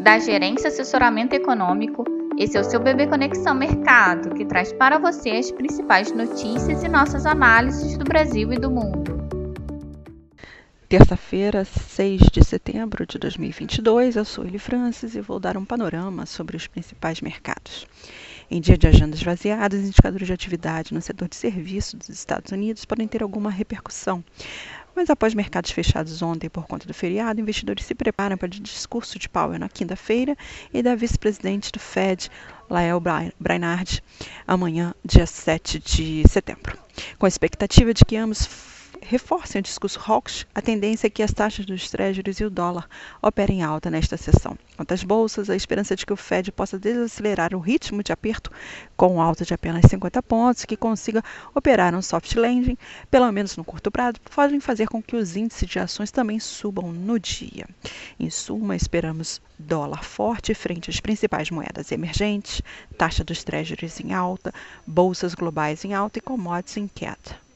da Gerência Assessoramento Econômico. Esse é o seu Bebê Conexão Mercado, que traz para você as principais notícias e nossas análises do Brasil e do mundo. Terça-feira, 6 de setembro de 2022, eu sou Eli Francis e vou dar um panorama sobre os principais mercados. Em dia de agendas vaziadas, indicadores de atividade no setor de serviços dos Estados Unidos podem ter alguma repercussão. Mas após mercados fechados ontem por conta do feriado, investidores se preparam para o discurso de Powell na quinta-feira e da vice-presidente do Fed, Lael Brainard, amanhã, dia 7 de setembro, com a expectativa de que ambos reforcem o discurso hawkish, a tendência é que as taxas dos treasuries e o dólar operem alta nesta sessão. Quanto às bolsas, a esperança de que o Fed possa desacelerar o ritmo de aperto com alta de apenas 50 pontos, que consiga operar um soft landing, pelo menos no curto prazo, podem fazer com que os índices de ações também subam no dia. Em suma, esperamos dólar forte frente às principais moedas emergentes, taxa dos treasuries em alta, bolsas globais em alta e commodities em queda.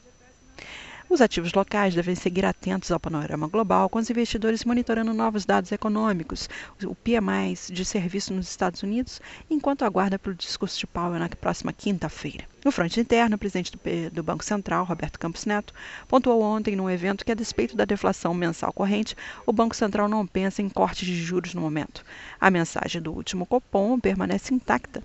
Os ativos locais devem seguir atentos ao panorama global, com os investidores monitorando novos dados econômicos, o PMI de serviço nos Estados Unidos, enquanto aguarda pelo discurso de Powell na próxima quinta-feira. No fronte interno, o presidente do Banco Central, Roberto Campos Neto, pontuou ontem num evento que, a despeito da deflação mensal corrente, o Banco Central não pensa em cortes de juros no momento. A mensagem do último Copom permanece intacta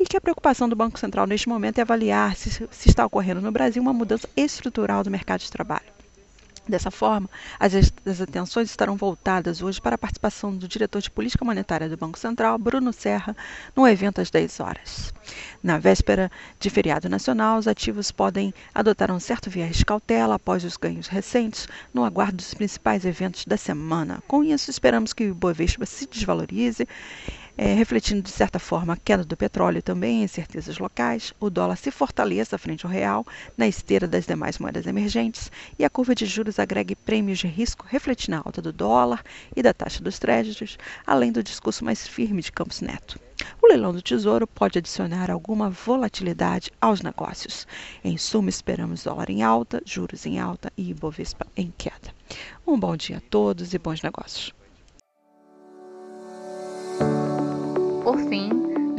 e que a preocupação do Banco Central neste momento é avaliar se, se está ocorrendo no Brasil uma mudança estrutural do mercado de trabalho. Dessa forma, as, atenções estarão voltadas hoje para a participação do diretor de política monetária do Banco Central, Bruno Serra, no evento às 10 horas. Na véspera de feriado nacional, os ativos podem adotar um certo viés de cautela após os ganhos recentes, no aguardo dos principais eventos da semana. Com isso, esperamos que o Bovespa se desvalorize é, refletindo de certa forma a queda do petróleo também incertezas locais, o dólar se fortaleça frente ao real, na esteira das demais moedas emergentes, e a curva de juros agregue prêmios de risco, refletindo a alta do dólar e da taxa dos créditos, além do discurso mais firme de Campos Neto. O leilão do Tesouro pode adicionar alguma volatilidade aos negócios. Em suma, esperamos dólar em alta, juros em alta e Ibovespa em queda. Um bom dia a todos e bons negócios.